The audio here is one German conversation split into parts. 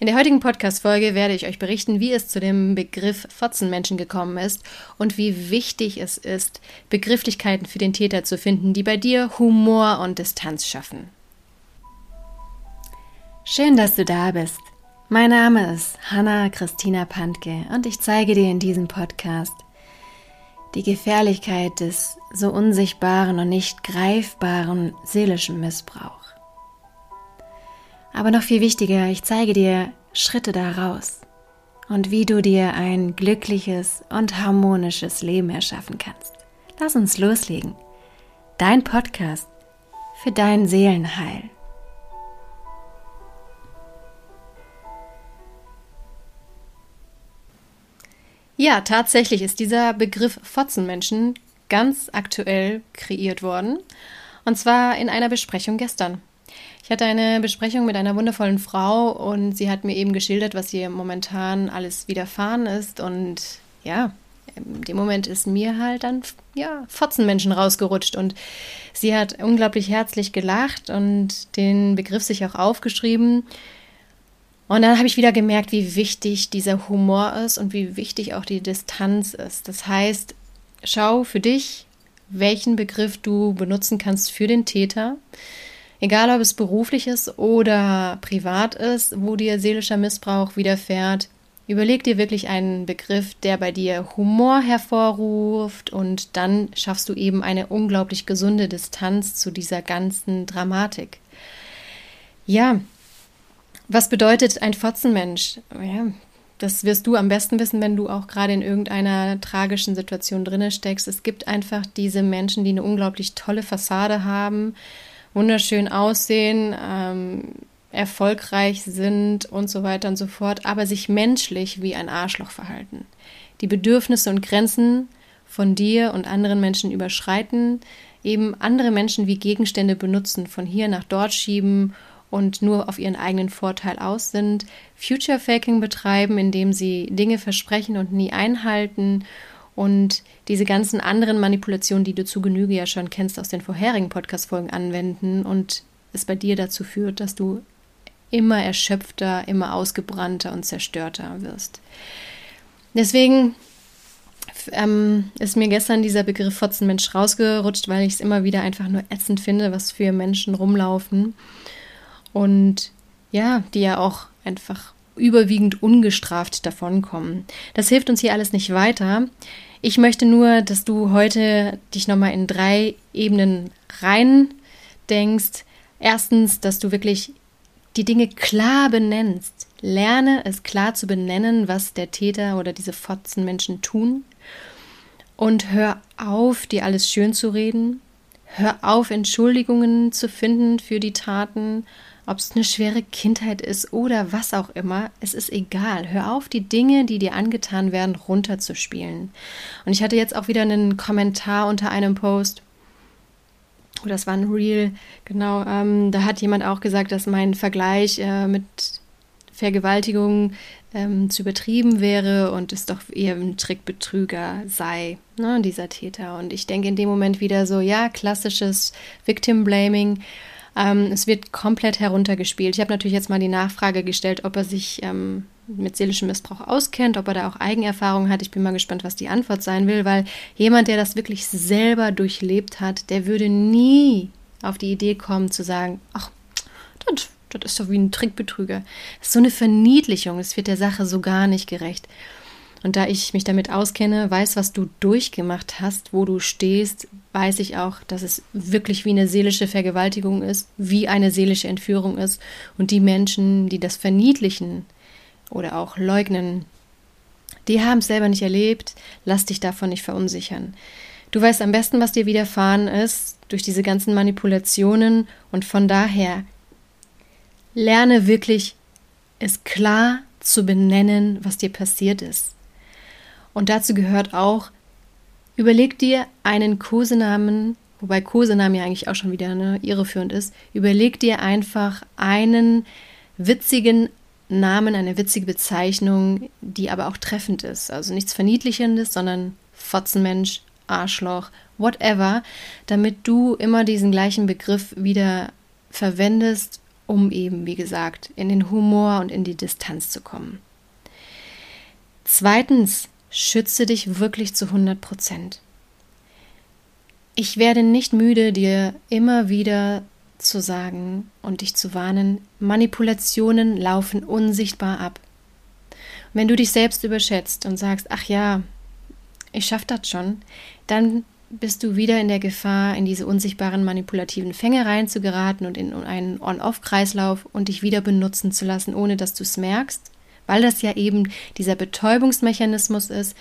In der heutigen Podcast-Folge werde ich euch berichten, wie es zu dem Begriff Fotzenmenschen gekommen ist und wie wichtig es ist, Begrifflichkeiten für den Täter zu finden, die bei dir Humor und Distanz schaffen. Schön, dass du da bist. Mein Name ist Hanna Christina Pantke und ich zeige dir in diesem Podcast die Gefährlichkeit des so unsichtbaren und nicht greifbaren seelischen Missbrauchs. Aber noch viel wichtiger, ich zeige dir Schritte daraus und wie du dir ein glückliches und harmonisches Leben erschaffen kannst. Lass uns loslegen. Dein Podcast für dein Seelenheil. Ja, tatsächlich ist dieser Begriff Fotzenmenschen ganz aktuell kreiert worden. Und zwar in einer Besprechung gestern. Ich hatte eine Besprechung mit einer wundervollen Frau und sie hat mir eben geschildert, was ihr momentan alles widerfahren ist. Und ja, in dem Moment ist mir halt dann, ja, Fotzenmenschen rausgerutscht. Und sie hat unglaublich herzlich gelacht und den Begriff sich auch aufgeschrieben. Und dann habe ich wieder gemerkt, wie wichtig dieser Humor ist und wie wichtig auch die Distanz ist. Das heißt, schau für dich, welchen Begriff du benutzen kannst für den Täter Egal, ob es beruflich ist oder privat ist, wo dir seelischer Missbrauch widerfährt, überleg dir wirklich einen Begriff, der bei dir Humor hervorruft und dann schaffst du eben eine unglaublich gesunde Distanz zu dieser ganzen Dramatik. Ja, was bedeutet ein Fotzenmensch? Ja, das wirst du am besten wissen, wenn du auch gerade in irgendeiner tragischen Situation drinne steckst. Es gibt einfach diese Menschen, die eine unglaublich tolle Fassade haben, wunderschön aussehen, ähm, erfolgreich sind und so weiter und so fort, aber sich menschlich wie ein Arschloch verhalten. Die Bedürfnisse und Grenzen von dir und anderen Menschen überschreiten, eben andere Menschen wie Gegenstände benutzen, von hier nach dort schieben und nur auf ihren eigenen Vorteil aus sind, Future Faking betreiben, indem sie Dinge versprechen und nie einhalten und diese ganzen anderen Manipulationen, die du zu Genüge ja schon kennst aus den vorherigen Podcast-Folgen anwenden und es bei dir dazu führt, dass du immer erschöpfter, immer ausgebrannter und zerstörter wirst. Deswegen ähm, ist mir gestern dieser Begriff Fotzenmensch rausgerutscht, weil ich es immer wieder einfach nur ätzend finde, was für Menschen rumlaufen. Und ja, die ja auch einfach überwiegend ungestraft davonkommen. Das hilft uns hier alles nicht weiter. Ich möchte nur, dass du heute dich nochmal in drei Ebenen rein denkst. Erstens, dass du wirklich die Dinge klar benennst. Lerne es klar zu benennen, was der Täter oder diese Fotzenmenschen tun. Und hör auf, dir alles schön zu reden. Hör auf, Entschuldigungen zu finden für die Taten ob es eine schwere Kindheit ist oder was auch immer, es ist egal. Hör auf, die Dinge, die dir angetan werden, runterzuspielen. Und ich hatte jetzt auch wieder einen Kommentar unter einem Post, oder das war ein Reel, genau, ähm, da hat jemand auch gesagt, dass mein Vergleich äh, mit Vergewaltigung ähm, zu übertrieben wäre und es doch eher ein Trickbetrüger sei, ne, dieser Täter. Und ich denke in dem Moment wieder so, ja, klassisches Victim Blaming. Ähm, es wird komplett heruntergespielt. Ich habe natürlich jetzt mal die Nachfrage gestellt, ob er sich ähm, mit seelischem Missbrauch auskennt, ob er da auch Eigenerfahrung hat. Ich bin mal gespannt, was die Antwort sein will, weil jemand, der das wirklich selber durchlebt hat, der würde nie auf die Idee kommen zu sagen, ach, das, das ist doch wie ein Trickbetrüger. Das ist so eine Verniedlichung, es wird der Sache so gar nicht gerecht. Und da ich mich damit auskenne, weiß, was du durchgemacht hast, wo du stehst, weiß ich auch, dass es wirklich wie eine seelische Vergewaltigung ist, wie eine seelische Entführung ist. Und die Menschen, die das verniedlichen oder auch leugnen, die haben es selber nicht erlebt. Lass dich davon nicht verunsichern. Du weißt am besten, was dir widerfahren ist durch diese ganzen Manipulationen und von daher lerne wirklich es klar zu benennen, was dir passiert ist. Und dazu gehört auch, überleg dir einen Kosenamen, wobei Kosenamen ja eigentlich auch schon wieder ne, irreführend ist. Überleg dir einfach einen witzigen Namen, eine witzige Bezeichnung, die aber auch treffend ist. Also nichts Verniedlichendes, sondern Fotzenmensch, Arschloch, whatever, damit du immer diesen gleichen Begriff wieder verwendest um eben, wie gesagt, in den Humor und in die Distanz zu kommen. Zweitens, schütze dich wirklich zu 100 Prozent. Ich werde nicht müde, dir immer wieder zu sagen und dich zu warnen, Manipulationen laufen unsichtbar ab. wenn du dich selbst überschätzt und sagst, ach ja, ich schaff das schon, dann bist du wieder in der Gefahr, in diese unsichtbaren manipulativen Fänge reinzugeraten und in einen On-Off-Kreislauf und dich wieder benutzen zu lassen, ohne dass du es merkst, weil das ja eben dieser Betäubungsmechanismus ist.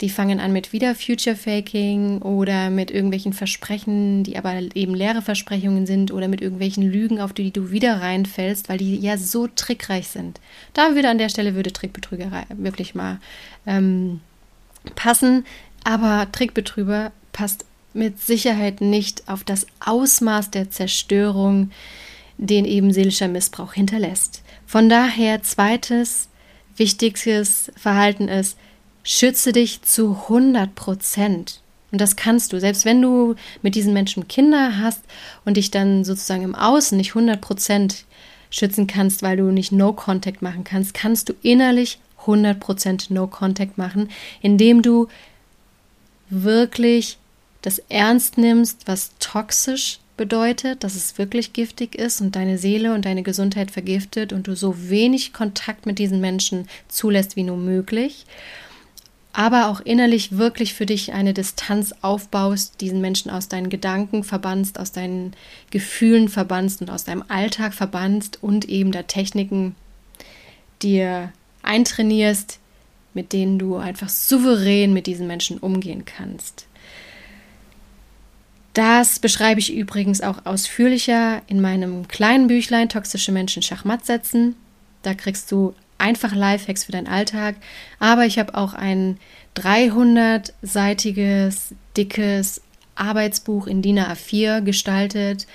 Die fangen an mit wieder Future Faking oder mit irgendwelchen Versprechen, die aber eben leere Versprechungen sind oder mit irgendwelchen Lügen, auf die du wieder reinfällst, weil die ja so trickreich sind. Da würde an der Stelle würde Trickbetrügerei wirklich mal ähm, passen, aber Trickbetrüger passt mit Sicherheit nicht auf das Ausmaß der Zerstörung, den eben seelischer Missbrauch hinterlässt. Von daher zweites wichtigstes Verhalten ist, schütze dich zu 100 Prozent. Und das kannst du, selbst wenn du mit diesen Menschen Kinder hast und dich dann sozusagen im Außen nicht 100 Prozent schützen kannst, weil du nicht No-Contact machen kannst, kannst du innerlich 100 Prozent No-Contact machen, indem du wirklich das ernst nimmst, was toxisch bedeutet, dass es wirklich giftig ist und deine Seele und deine Gesundheit vergiftet und du so wenig Kontakt mit diesen Menschen zulässt wie nur möglich, aber auch innerlich wirklich für dich eine Distanz aufbaust, diesen Menschen aus deinen Gedanken verbannst, aus deinen Gefühlen verbannst und aus deinem Alltag verbannst und eben da Techniken dir eintrainierst, mit denen du einfach souverän mit diesen Menschen umgehen kannst. Das beschreibe ich übrigens auch ausführlicher in meinem kleinen Büchlein Toxische Menschen Schachmatt setzen. Da kriegst du einfach Lifehacks für deinen Alltag. Aber ich habe auch ein 300-seitiges, dickes Arbeitsbuch in DIN A4 gestaltet,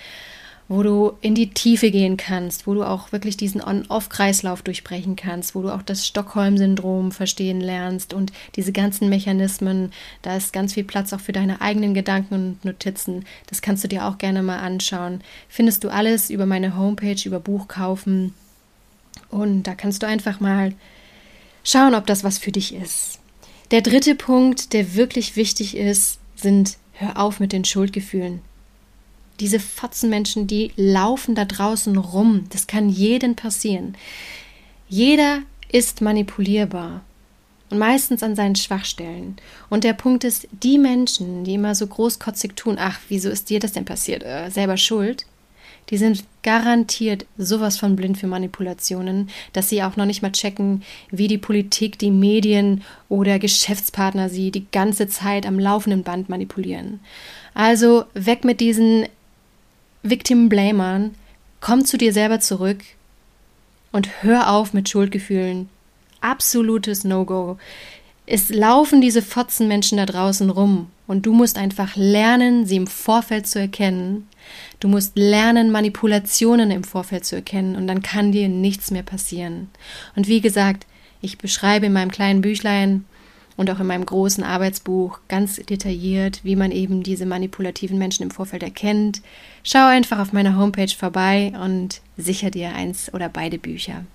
wo du in die Tiefe gehen kannst, wo du auch wirklich diesen On-Off-Kreislauf durchbrechen kannst, wo du auch das Stockholm-Syndrom verstehen lernst und diese ganzen Mechanismen. Da ist ganz viel Platz auch für deine eigenen Gedanken und Notizen. Das kannst du dir auch gerne mal anschauen. Findest du alles über meine Homepage, über Buch kaufen. Und da kannst du einfach mal schauen, ob das was für dich ist. Der dritte Punkt, der wirklich wichtig ist, sind Hör auf mit den Schuldgefühlen. Diese Fotzenmenschen, die laufen da draußen rum. Das kann jedem passieren. Jeder ist manipulierbar und meistens an seinen Schwachstellen. Und der Punkt ist, die Menschen, die immer so großkotzig tun, ach, wieso ist dir das denn passiert? Äh, selber schuld. Die sind garantiert sowas von blind für Manipulationen, dass sie auch noch nicht mal checken, wie die Politik, die Medien oder Geschäftspartner sie die ganze Zeit am laufenden Band manipulieren. Also weg mit diesen Victim Blamern, komm zu dir selber zurück und hör auf mit Schuldgefühlen. Absolutes No-Go. Es laufen diese Fotzenmenschen da draußen rum und du musst einfach lernen, sie im Vorfeld zu erkennen. Du musst lernen, Manipulationen im Vorfeld zu erkennen und dann kann dir nichts mehr passieren. Und wie gesagt, ich beschreibe in meinem kleinen Büchlein und auch in meinem großen Arbeitsbuch ganz detailliert, wie man eben diese manipulativen Menschen im Vorfeld erkennt. Schau einfach auf meiner Homepage vorbei und sicher dir eins oder beide Bücher.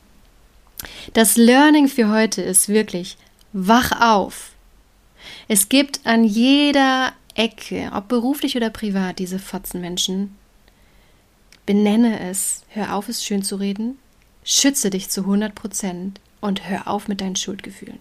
Das Learning für heute ist wirklich, wach auf. Es gibt an jeder Ecke, ob beruflich oder privat, diese Fotzenmenschen. Benenne es, hör auf, es schön zu reden, schütze dich zu 100 Prozent und hör auf mit deinen Schuldgefühlen.